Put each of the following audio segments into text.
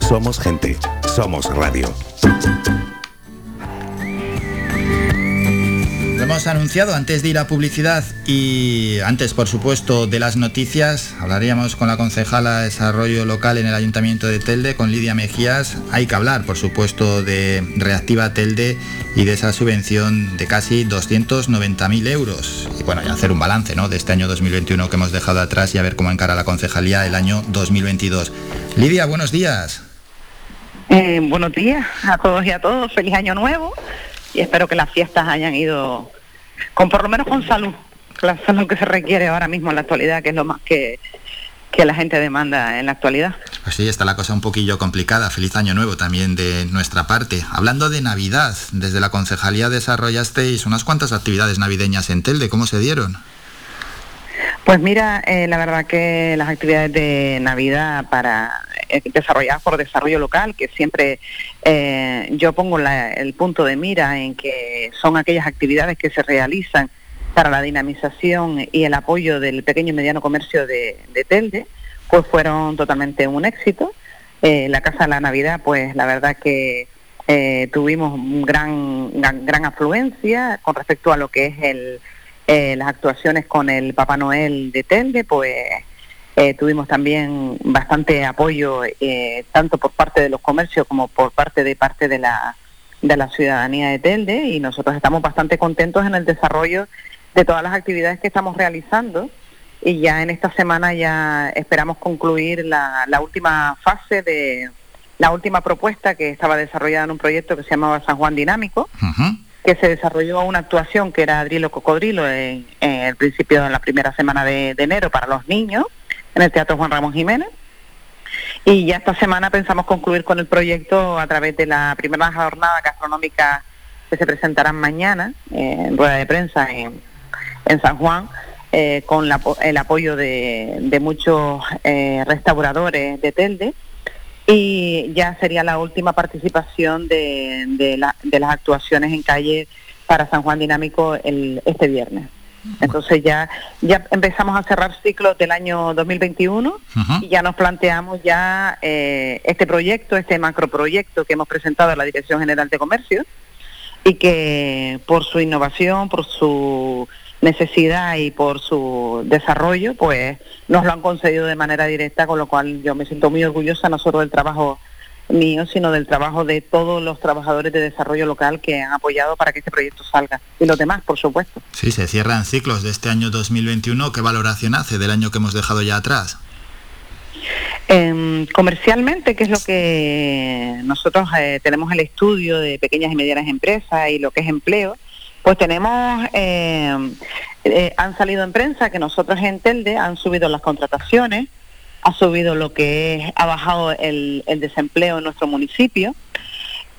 Somos gente. Somos radio. Hemos anunciado antes de ir a publicidad y antes, por supuesto, de las noticias. Hablaríamos con la concejala de Desarrollo Local en el Ayuntamiento de Telde, con Lidia Mejías. Hay que hablar, por supuesto, de Reactiva Telde y de esa subvención de casi 290.000 euros. Y bueno, y hacer un balance ¿no? de este año 2021 que hemos dejado atrás y a ver cómo encara la concejalía el año 2022. Lidia, buenos días. Eh, buenos días a todos y a todos. Feliz año nuevo y espero que las fiestas hayan ido con por lo menos con salud, la salud que se requiere ahora mismo en la actualidad, que es lo más que, que la gente demanda en la actualidad. Pues sí, está la cosa un poquillo complicada. Feliz año nuevo también de nuestra parte. Hablando de Navidad, desde la concejalía desarrollasteis unas cuantas actividades navideñas en Telde. ¿Cómo se dieron? Pues mira, eh, la verdad que las actividades de Navidad para desarrolladas por desarrollo local, que siempre eh, yo pongo el punto de mira en que son aquellas actividades que se realizan para la dinamización y el apoyo del pequeño y mediano comercio de, Telde, pues fueron totalmente un éxito. la Casa de la Navidad, pues la verdad que tuvimos gran, gran afluencia con respecto a lo que es el eh, las actuaciones con el Papá Noel de Telde, pues eh, tuvimos también bastante apoyo eh, tanto por parte de los comercios como por parte de parte de la, de la ciudadanía de Telde y nosotros estamos bastante contentos en el desarrollo de todas las actividades que estamos realizando. Y ya en esta semana ya esperamos concluir la, la última fase de la última propuesta que estaba desarrollada en un proyecto que se llamaba San Juan Dinámico que se desarrolló una actuación que era Adrilo Cocodrilo en, el principio de la primera semana de, enero para los niños en el Teatro Juan Ramón Jiménez. Y ya esta semana pensamos concluir con el proyecto a través de la primera jornada gastronómica que se presentarán mañana en rueda de prensa en, San Juan, eh, con el apoyo de, muchos eh, restauradores de Telde y ya sería la última participación de, las actuaciones en calle para San Juan Dinámico este viernes. Entonces ya, ya empezamos a cerrar ciclos del año 2021 y ya nos planteamos ya eh, este proyecto, este macroproyecto que hemos presentado a la Dirección General de Comercio y que por su innovación, por su necesidad y por su desarrollo, pues nos lo han concedido de manera directa, con lo cual yo me siento muy orgullosa no solo del trabajo mío, sino del trabajo de todos los trabajadores de desarrollo local que han apoyado para que este proyecto salga. Y los demás, por supuesto. Sí, se cierran ciclos de este año 2021. ¿Qué valoración hace del año que hemos dejado ya atrás? Em, comercialmente, que es lo que nosotros eh, tenemos el estudio de pequeñas y medianas empresas y lo que es empleo, pues tenemos, eh, eh, han salido en prensa que nosotros en Telde han subido las contrataciones, ha subido lo que es, ha bajado el, desempleo en nuestro municipio.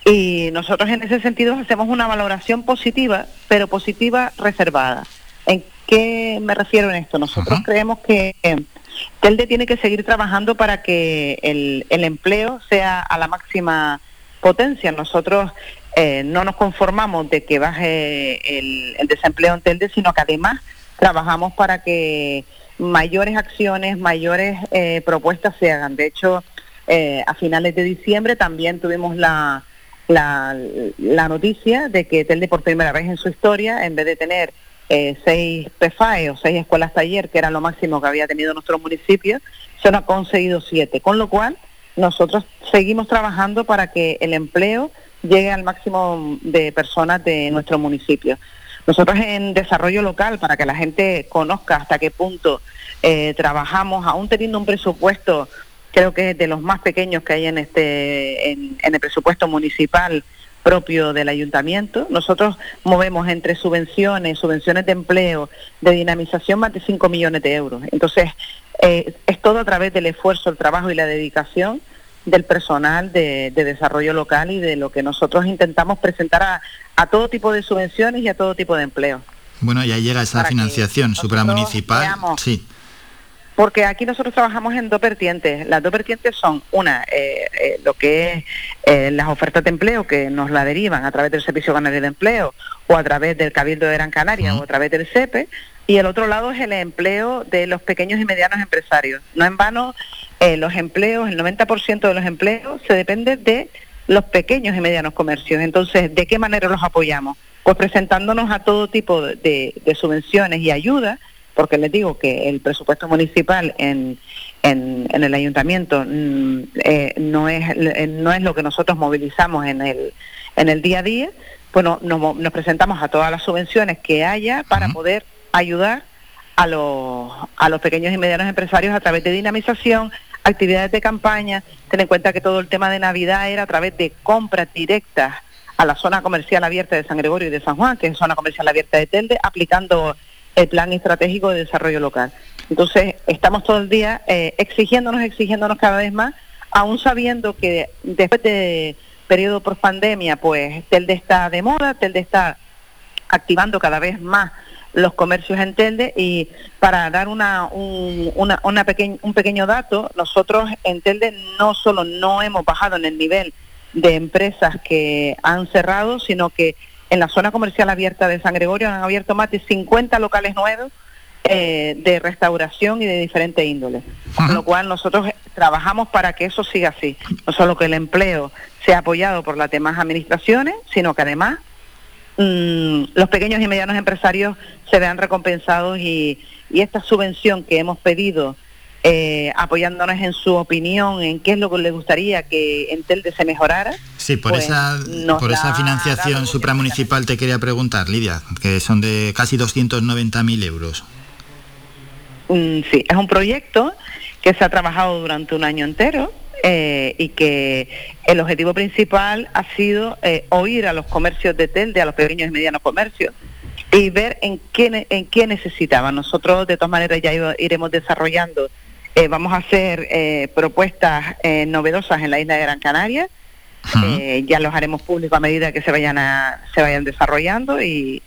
Y nosotros en ese sentido hacemos una valoración positiva, pero positiva reservada. ¿En qué me refiero en esto? Nosotros creemos que Telde tiene que seguir trabajando para que el, el empleo sea a la máxima potencia. Nosotros eh, no nos conformamos de que baje el, desempleo en Telde, sino que además trabajamos para que mayores acciones, mayores eh, propuestas se hagan. De hecho, eh, a finales de diciembre también tuvimos la, la, noticia de que Telde por primera vez en su historia, en vez de tener seis PFAE o seis escuelas taller, que era lo máximo que había tenido nuestro municipio, se nos ha conseguido siete. Con lo cual, nosotros seguimos trabajando para que el empleo llegue al máximo de personas de nuestro municipio. Nosotros en desarrollo local, para que la gente conozca hasta qué punto eh, trabajamos, aún teniendo un presupuesto, creo que es de los más pequeños que hay en, este, en, el presupuesto municipal propio del ayuntamiento. Nosotros movemos entre subvenciones, subvenciones de empleo, de dinamización, más de 5 millones de euros. Entonces, eh, es todo a través del esfuerzo, el trabajo y la dedicación del personal de, desarrollo local y de lo que nosotros intentamos presentar a, todo tipo de subvenciones y a todo tipo de empleo. Bueno, ya llega esa financiación supramunicipal. sí. Porque aquí nosotros trabajamos en dos vertientes. Las dos vertientes son, una, eh, eh, lo que es eh, las ofertas de empleo que nos la derivan a través del Servicio Canario de Empleo o a través del Cabildo de Gran Canaria o a través del CEPE, y el otro lado es el empleo de los pequeños y medianos empresarios. No en vano, eh, los empleos, el 90% de los empleos se depende de los pequeños y medianos comercios. Entonces, ¿de qué manera los apoyamos? Pues presentándonos a todo tipo de, subvenciones y ayudas, porque les digo que el presupuesto municipal en, en, el ayuntamiento mm, eh, no, es, eh, no es lo que nosotros movilizamos en el, en el día a día, bueno, nos, nos presentamos a todas las subvenciones que haya para poder ayudar a los, a los pequeños y medianos empresarios a través de dinamización, actividades de campaña. Ten en cuenta que todo el tema de Navidad era a través de compras directas a la zona comercial abierta de San Gregorio y de San Juan, que es zona comercial abierta de Telde, aplicando el plan estratégico de desarrollo local. Entonces, estamos todo el día eh, exigiéndonos, exigiéndonos cada vez más, aún sabiendo que después de periodo por pandemia, pues Telde está de moda, Telde está activando cada vez más los comercios en Telde y para dar una, un, una, un pequeño dato, nosotros en Telde no solo no hemos bajado en el nivel de empresas que han cerrado, sino que en la zona comercial abierta de San Gregorio han abierto más de 50 locales nuevos eh, de restauración y de diferentes índoles. Con lo cual nosotros trabajamos para que eso siga así. No solo que el empleo sea apoyado por las demás administraciones, sino que además Mm, los pequeños y medianos empresarios se vean recompensados y, esta subvención que hemos pedido, eh, apoyándonos en su opinión, en qué es lo que le gustaría que en Telde se mejorara. Sí, por pues esa, por esa financiación supramunicipal te quería preguntar, Lidia, que son de casi 290.000 euros. Mm, sí, es un proyecto que se ha trabajado durante un año entero eh, y que el objetivo principal ha sido eh, oír a los comercios de Telde, a los pequeños y medianos comercios, y ver en qué, en qué necesitaban. Nosotros, de todas maneras, ya iremos desarrollando, eh, vamos a hacer propuestas novedosas en la isla de Gran Canaria, ya los haremos públicos a medida que se vayan, a, se vayan desarrollando y,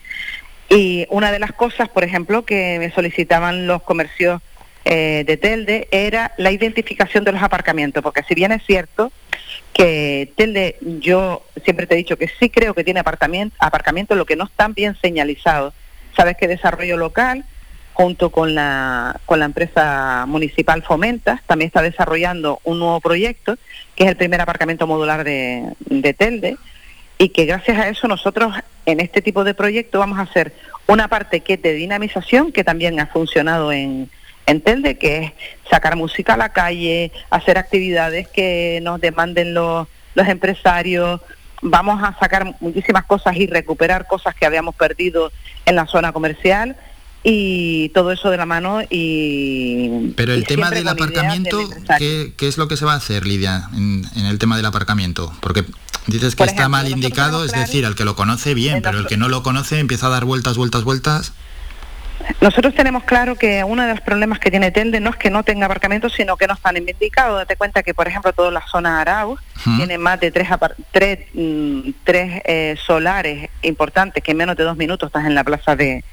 y una de las cosas, por ejemplo, que me solicitaban los comercios eh, de Telde era la identificación de los aparcamientos, porque si bien es cierto que Telde, yo siempre te he dicho que sí creo que tiene aparcamiento, aparcamientos, lo que no están bien señalizados. Sabes que desarrollo local, junto con la, con la empresa municipal Fomenta, también está desarrollando un nuevo proyecto, que es el primer aparcamiento modular de, de Telde, y que gracias a eso nosotros en este tipo de proyecto vamos a hacer una parte que es de dinamización, que también ha funcionado en, entiende que es sacar música a la calle, hacer actividades que nos demanden los, los empresarios, vamos a sacar muchísimas cosas y recuperar cosas que habíamos perdido en la zona comercial y todo eso de la mano y... Pero el tema del aparcamiento, ¿qué, es lo que se va a hacer, Lidia, en, el tema del aparcamiento? Porque dices que está mal indicado, es decir, al que lo conoce bien, pero el que no lo conoce empieza a dar vueltas, vueltas, vueltas. Nosotros tenemos claro que uno de los problemas que tiene Telde no es que no tenga aparcamientos, sino que no están indicados. Date cuenta que, por ejemplo, toda la zona Arauz tiene más de tres, tres, mm, tres eh, solares importantes que en menos de dos minutos estás en la plaza de,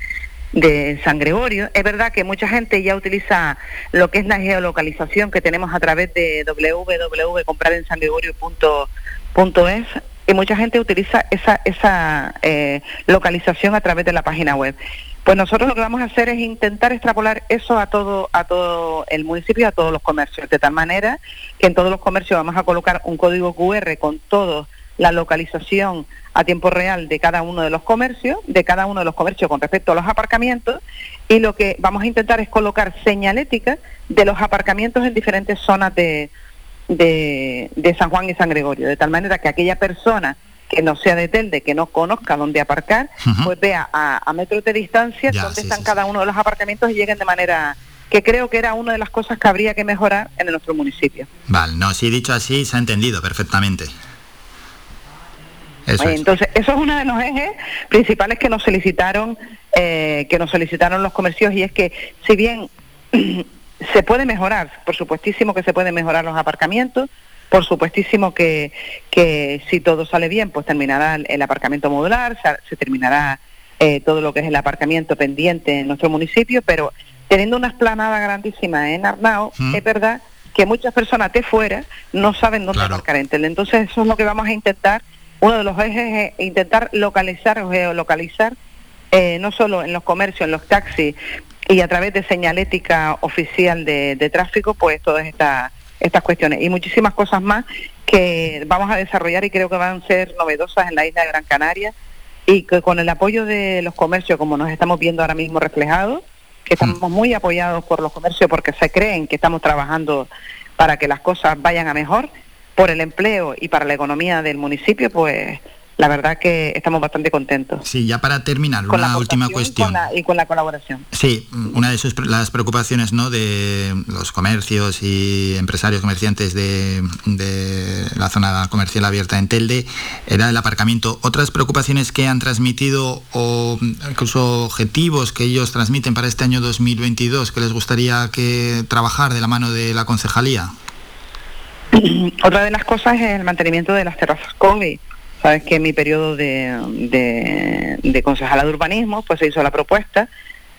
de San Gregorio. Es verdad que mucha gente ya utiliza lo que es la geolocalización que tenemos a través de www.comprarensangregorio.es y mucha gente utiliza esa, esa eh, localización a través de la página web. Pues nosotros lo que vamos a hacer es intentar extrapolar eso a todo, a todo el municipio y a todos los comercios, de tal manera que en todos los comercios vamos a colocar un código QR con toda la localización a tiempo real de cada uno de los comercios, de cada uno de los comercios con respecto a los aparcamientos, y lo que vamos a intentar es colocar señalética de los aparcamientos en diferentes zonas de, de, de San Juan y San Gregorio, de tal manera que aquella persona que no sea de Telde, que no conozca dónde aparcar, pues vea a, metros de distancia dónde están cada uno de los aparcamientos y lleguen de manera que creo que era una de las cosas que habría que mejorar en nuestro municipio. Vale, no, si dicho así se ha entendido perfectamente. Eso Entonces, eso es uno de los ejes principales que nos solicitaron, eh, que nos solicitaron los comercios y es que si bien se puede mejorar, por supuestísimo que se pueden mejorar los aparcamientos, por supuestísimo que, que si todo sale bien, pues terminará el aparcamiento modular, se, terminará eh, todo lo que es el aparcamiento pendiente en nuestro municipio, pero teniendo una esplanada grandísima en Arnao, es verdad que muchas personas de fuera no saben dónde aparcar. En Entonces eso es lo que vamos a intentar, uno de los ejes es intentar localizar o geolocalizar eh, no solo en los comercios, en los taxis y a través de señalética oficial de, tráfico, pues todas estas estas cuestiones y muchísimas cosas más que vamos a desarrollar y creo que van a ser novedosas en la isla de Gran Canaria y que con el apoyo de los comercios, como nos estamos viendo ahora mismo reflejados, que estamos mm. muy apoyados por los comercios porque se creen que estamos trabajando para que las cosas vayan a mejor, por el empleo y para la economía del municipio, pues la verdad que estamos bastante contentos. Sí, ya para terminar, una última cuestión. y con la colaboración. Sí, una de sus, las preocupaciones ¿no? de los comercios y empresarios comerciantes de, la zona comercial abierta en Telde era el aparcamiento. Otras preocupaciones que han transmitido o incluso objetivos que ellos transmiten para este año 2022 que les gustaría que trabajar de la mano de la concejalía. Otra de las cosas es el mantenimiento de las terrazas COVID Sabes que en mi periodo de, de, concejala de urbanismo pues se hizo la propuesta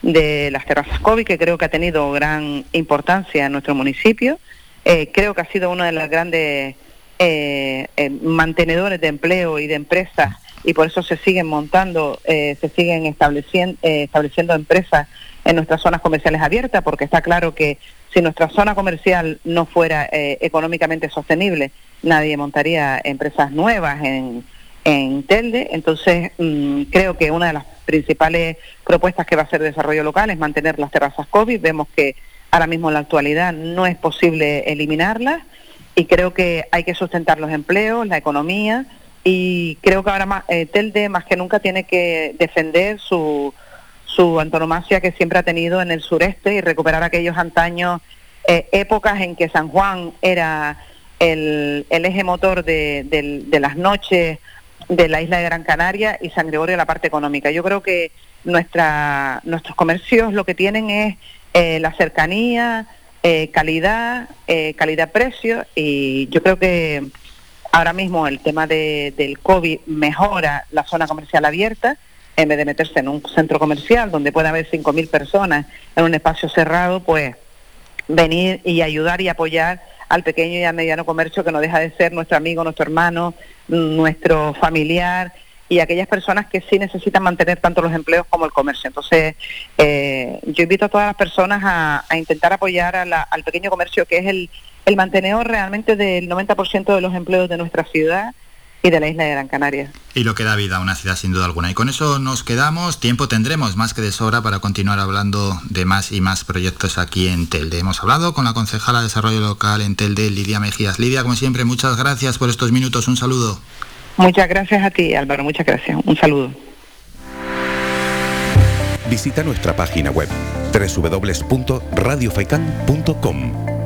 de las terrazas COVID, que creo que ha tenido gran importancia en nuestro municipio. Eh, creo que ha sido uno de los grandes eh, eh, mantenedores de empleo y de empresas y por eso se siguen montando, se siguen estableciendo, estableciendo empresas en nuestras zonas comerciales abiertas, porque está claro que si nuestra zona comercial no fuera económicamente sostenible, nadie montaría empresas nuevas en, en Telde. Entonces, mm, creo que una de las principales propuestas que va a ser desarrollo local es mantener las terrazas COVID. Vemos que ahora mismo en la actualidad no es posible eliminarlas y creo que hay que sustentar los empleos, la economía y creo que ahora más, eh, Telde más que nunca tiene que defender su, su antonomasia que siempre ha tenido en el sureste y recuperar aquellos antaños, eh, épocas en que San Juan era el, eje motor de, las noches de la isla de Gran Canaria y San Gregorio la parte económica. Yo creo que nuestra, nuestros comercios lo que tienen es eh, la cercanía, eh, calidad, eh, calidad-precio y yo creo que ahora mismo el tema del COVID mejora la zona comercial abierta en vez de meterse en un centro comercial donde puede haber 5.000 personas en un espacio cerrado, pues venir y ayudar y apoyar al pequeño y al mediano comercio que no deja de ser nuestro amigo, nuestro hermano, nuestro familiar y aquellas personas que sí necesitan mantener tanto los empleos como el comercio. Entonces, eh, yo invito a todas las personas a, intentar apoyar al pequeño comercio, que es el, el mantenedor realmente del 90% de los empleos de nuestra ciudad y de la isla de Gran Canaria. Y lo que da vida a una ciudad sin duda alguna. Y con eso nos quedamos, tiempo tendremos más que de sobra para continuar hablando de más y más proyectos aquí en Telde. Hemos hablado con la concejala de Desarrollo Local en Telde, Lidia Mejías. Lidia, como siempre, muchas gracias por estos minutos. Un saludo. Muchas gracias a ti, Álvaro. Muchas gracias. Un saludo. Visita nuestra página web www.radiofaikan.com